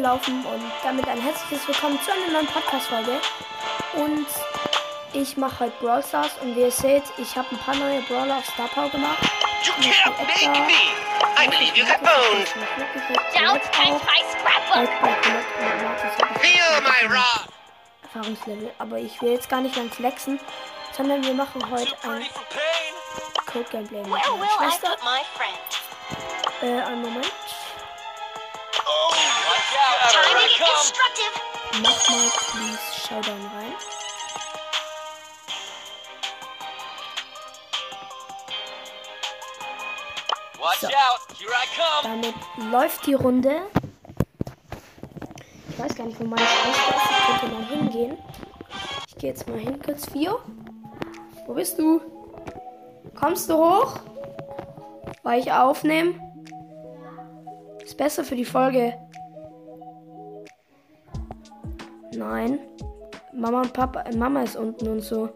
Laufen und damit ein herzliches Willkommen zu einer neuen Podcast-Folge. Und ich mache heute Brawl Stars und wie ihr seht, ich habe ein paar neue Brawler auf Star Power gemacht. You can't make me! I believe you got bones! Don't touch my scrapbook! Feel my wrath! Erfahrungslevel. Aber ich will jetzt gar nicht lang flexen, sondern wir machen heute ein? Code Gameplay mit meiner Schwester. Äh, einen Moment. Instructive. Mach mal please Showdown rein. Watch So. out! Here I come! Damit läuft die Runde. Ich weiß gar nicht, wo meine Schwester ist. Ich könnte mal hingehen. Ich gehe jetzt mal hin, kurz Fio. Wo bist du? Kommst du hoch? Weil ich aufnehme. Ist besser für die Folge. Nein. Mama und Papa, äh, Mama ist unten und so.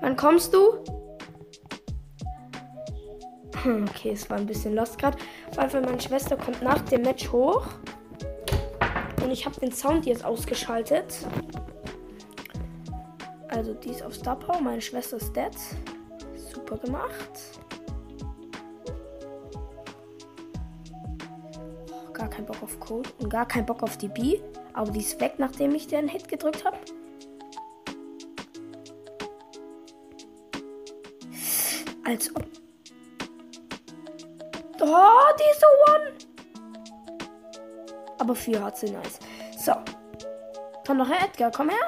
Wann kommst du? Hm, Okay, es war ein bisschen lost gerade. Auf jeden Fall, meine Schwester kommt nach dem Match hoch. Und ich habe den Sound jetzt ausgeschaltet. Also, die ist auf Star Power. Meine Schwester ist dead. Super gemacht. Oh, gar kein Bock auf Code und gar kein Bock auf die B. Aber die ist weg, nachdem ich den Hit gedrückt habe. Als ob Oh, diese One. Aber vier hat sie nice. So. Komm doch her, Edgar. Komm her.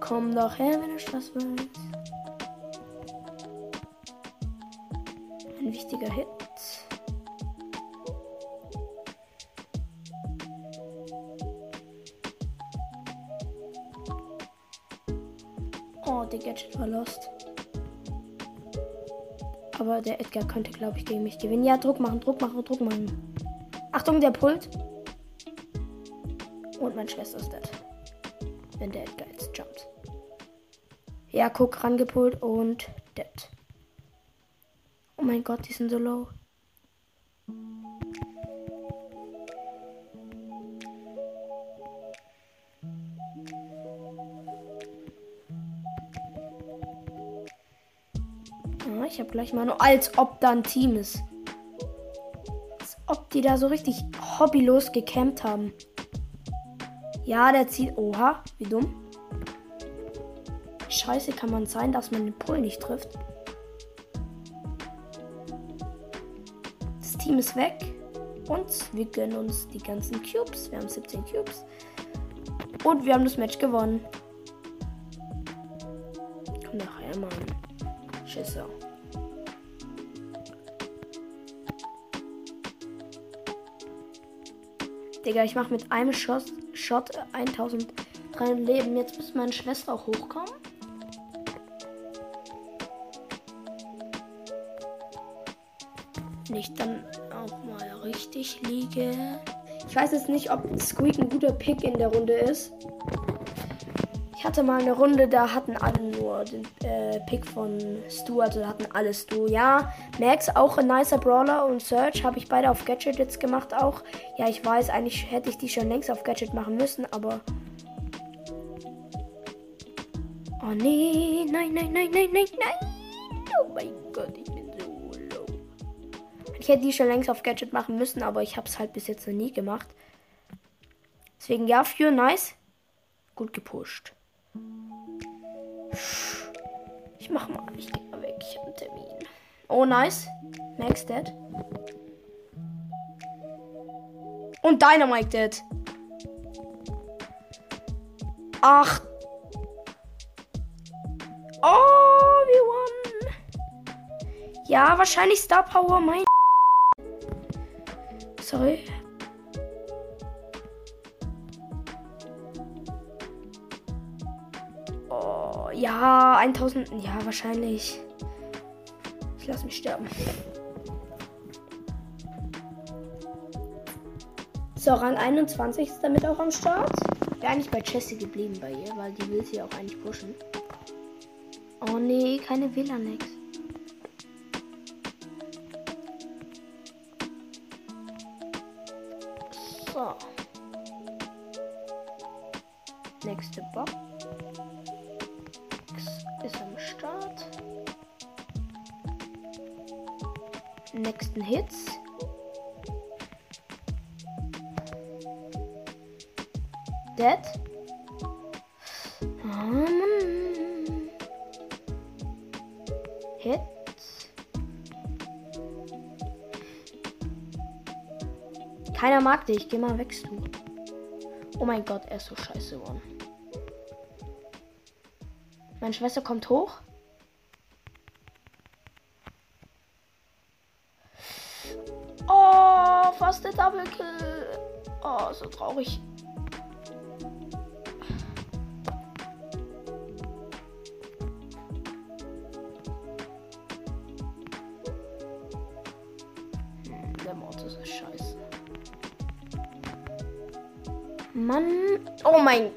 Komm doch her, wenn ich das weiß. Ein wichtiger Hit. Der Gadget war lost. Aber der Edgar könnte, glaube ich, gegen mich gewinnen. Ja, Druck machen, Druck machen, Druck machen. Achtung, der Pult. Und meine Schwester ist dead. Wenn der Edgar jetzt jumpt. Ja, guck, rangepult und dead. Oh mein Gott, die sind so low. Habe gleich mal nur, als ob da ein Team ist. Als ob die da so richtig hobbylos gecampt haben. Ja, der zieht. Oha, wie dumm. Scheiße kann man sein, dass man den Pull nicht trifft. Das Team ist weg. Und wir gönnen uns die ganzen Cubes. Wir haben 17 Cubes. Und wir haben das Match gewonnen. Komm doch her, Mann. Digga, ich mache mit einem Shot, Shot 1300 Leben. Jetzt muss meine Schwester auch hochkommen. Wenn ich dann auch mal richtig liege. Ich weiß jetzt nicht, ob Squeak ein guter Pick in der Runde ist. Ich hatte mal eine Runde, da hatten alle nur den äh, Pick von Stu, also hatten alle Stu. Ja, Max auch ein nicer Brawler und Search habe ich beide auf Gadget jetzt gemacht auch. Ja, ich weiß, eigentlich hätte ich die schon längst auf Gadget machen müssen, aber. Oh nee, nein, nein, nein, nein, nein, nein. Oh mein Gott, ich bin so low. Ich hätte die schon längst auf Gadget machen müssen, aber ich habe es halt bis jetzt noch nie gemacht. Deswegen ja, für nice. Gut gepusht. Ich mach mal, ich geh mal weg, ich hab einen Termin. Oh, nice. Max dead. Und Dynamite dead. Ach. Oh, wir won. Ja, wahrscheinlich Star Power, mein. Sorry. Oh, ja, 1000. Ja, wahrscheinlich. Ich lasse mich sterben. So, Rang 21 ist damit auch am Start. Wäre eigentlich bei Chessie geblieben bei ihr, weil die will sie auch eigentlich pushen. Oh nee, keine WLAN-Nex. So. Nächste Box. Nächsten Hits. Dead. Mann. Hits. Keiner mag dich. Geh mal weg, du. Oh mein Gott, er ist so scheiße geworden. Meine Schwester kommt hoch. Oh, fast der Double Kill. Oh, so traurig. Hm, Der Mortis ist scheiße. Mann. Oh mein.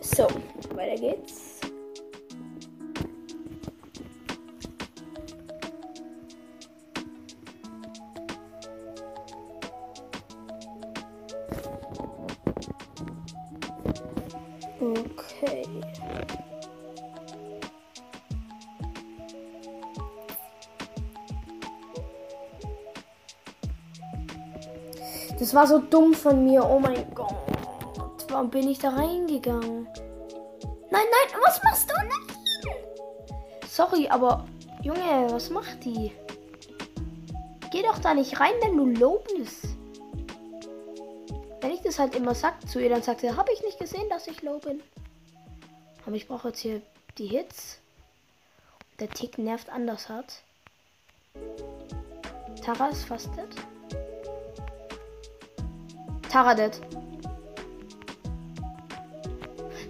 So, weiter geht's. Okay. Das war so dumm von mir. Oh mein Gott. Warum bin ich da reingegangen? Nein, nein, was machst du? Nein! Sorry, aber Junge, was macht die? Geh doch da nicht rein, wenn du low bist. Wenn ich das halt immer sag zu ihr, dann sagt sie, habe ich nicht gesehen, dass ich low bin. Aber ich brauche jetzt hier die Hits. Der Tick nervt anders hat. Tara ist fast dead. Tara dead.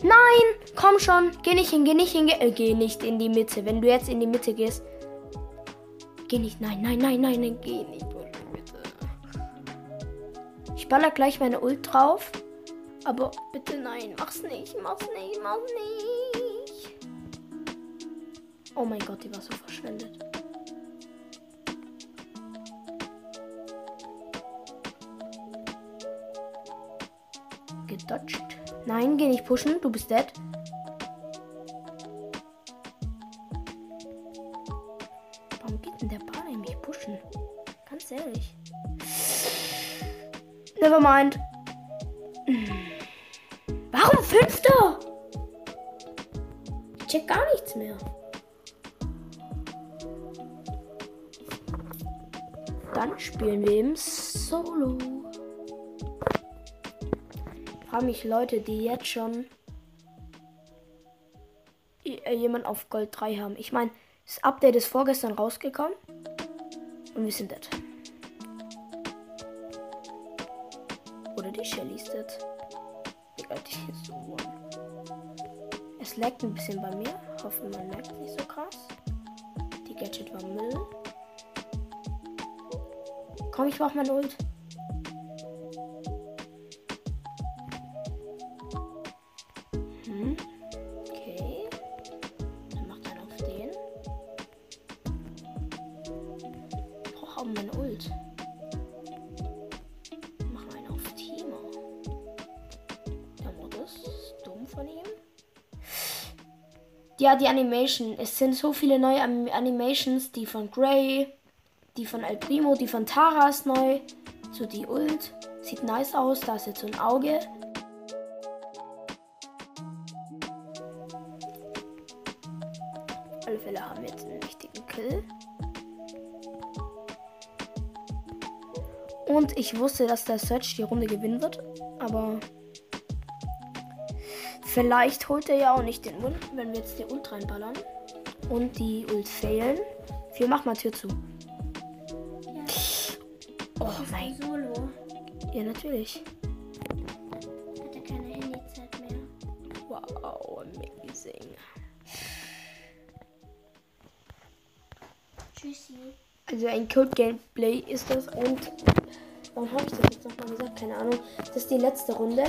Nein! Komm schon! Geh nicht hin, geh nicht hin, geh, äh, geh nicht in die Mitte. Wenn du jetzt in die Mitte gehst. Geh nicht, nein, nein, nein, nein, nein, geh nicht in die Mitte. Ich baller gleich meine Ult drauf. Aber bitte nein, mach's nicht, mach's nicht, mach's nicht. Oh mein Gott, die war so verschwendet. Gedodged. Nein, geh nicht pushen, du bist dead. Warum geht denn der Ball mich pushen? Ganz ehrlich. Never mind. Warum fünfter? Ich check gar nichts mehr. Dann spielen wir im Solo. Ich frage mich Leute, die jetzt schon äh, jemand auf Gold 3 haben. Ich meine, das Update ist vorgestern rausgekommen. Und wir sind dead. Oder die Shelly ist dead. Digga, die ist so. Es laggt ein bisschen bei mir. Hoffe, man merkt nicht so krass. Die Gadget war Müll. Komm, ich mach mein Ult. Ja, die Animation. Es sind so viele neue Am- Animations. Die von Gray, die von El Primo, die von Tara ist neu. So die Ult. Sieht nice aus. Da ist jetzt so ein Auge. Alle Fälle haben wir jetzt einen wichtigen Kill. Und ich wusste, dass der Search die Runde gewinnen wird. Aber vielleicht holt er ja auch nicht den Ult, wenn wir jetzt die Ult reinballern. Und die Ult fehlen. Wir machen mal Tür zu. Oh mein. Solo. Ja, natürlich. Hat er keine Handyzeit mehr. Wow, amazing. Tschüssi. Also ein Code-Gameplay ist das und wann habe ich das jetzt nochmal gesagt? Keine Ahnung. Das ist die letzte Runde.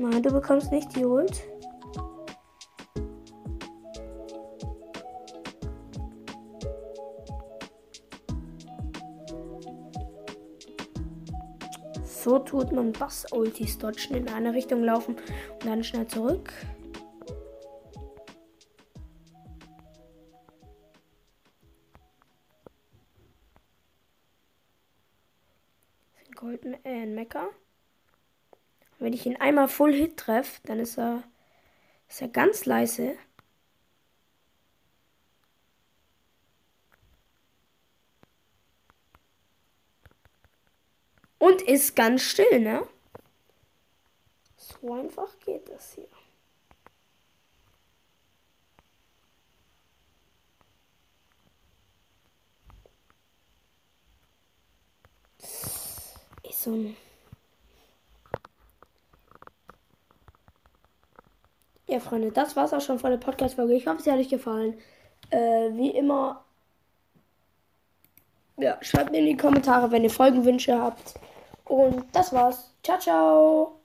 Nein, du bekommst nicht die Ult. So tut man Bass-Ultis dodgen, in eine Richtung laufen und dann schnell zurück. Golden äh, Mecker. Wenn ich ihn einmal Full Hit treffe, dann ist er, ist er ganz leise. Und ist ganz still, ne? So einfach geht das hier. Ist so ein. Ja, Freunde, das war's auch schon von der Podcast-Folge. Ich hoffe, es hat euch gefallen. Äh, wie immer. Ja, schreibt mir in die Kommentare, wenn ihr Folgenwünsche habt. Und das war's. Ciao, ciao.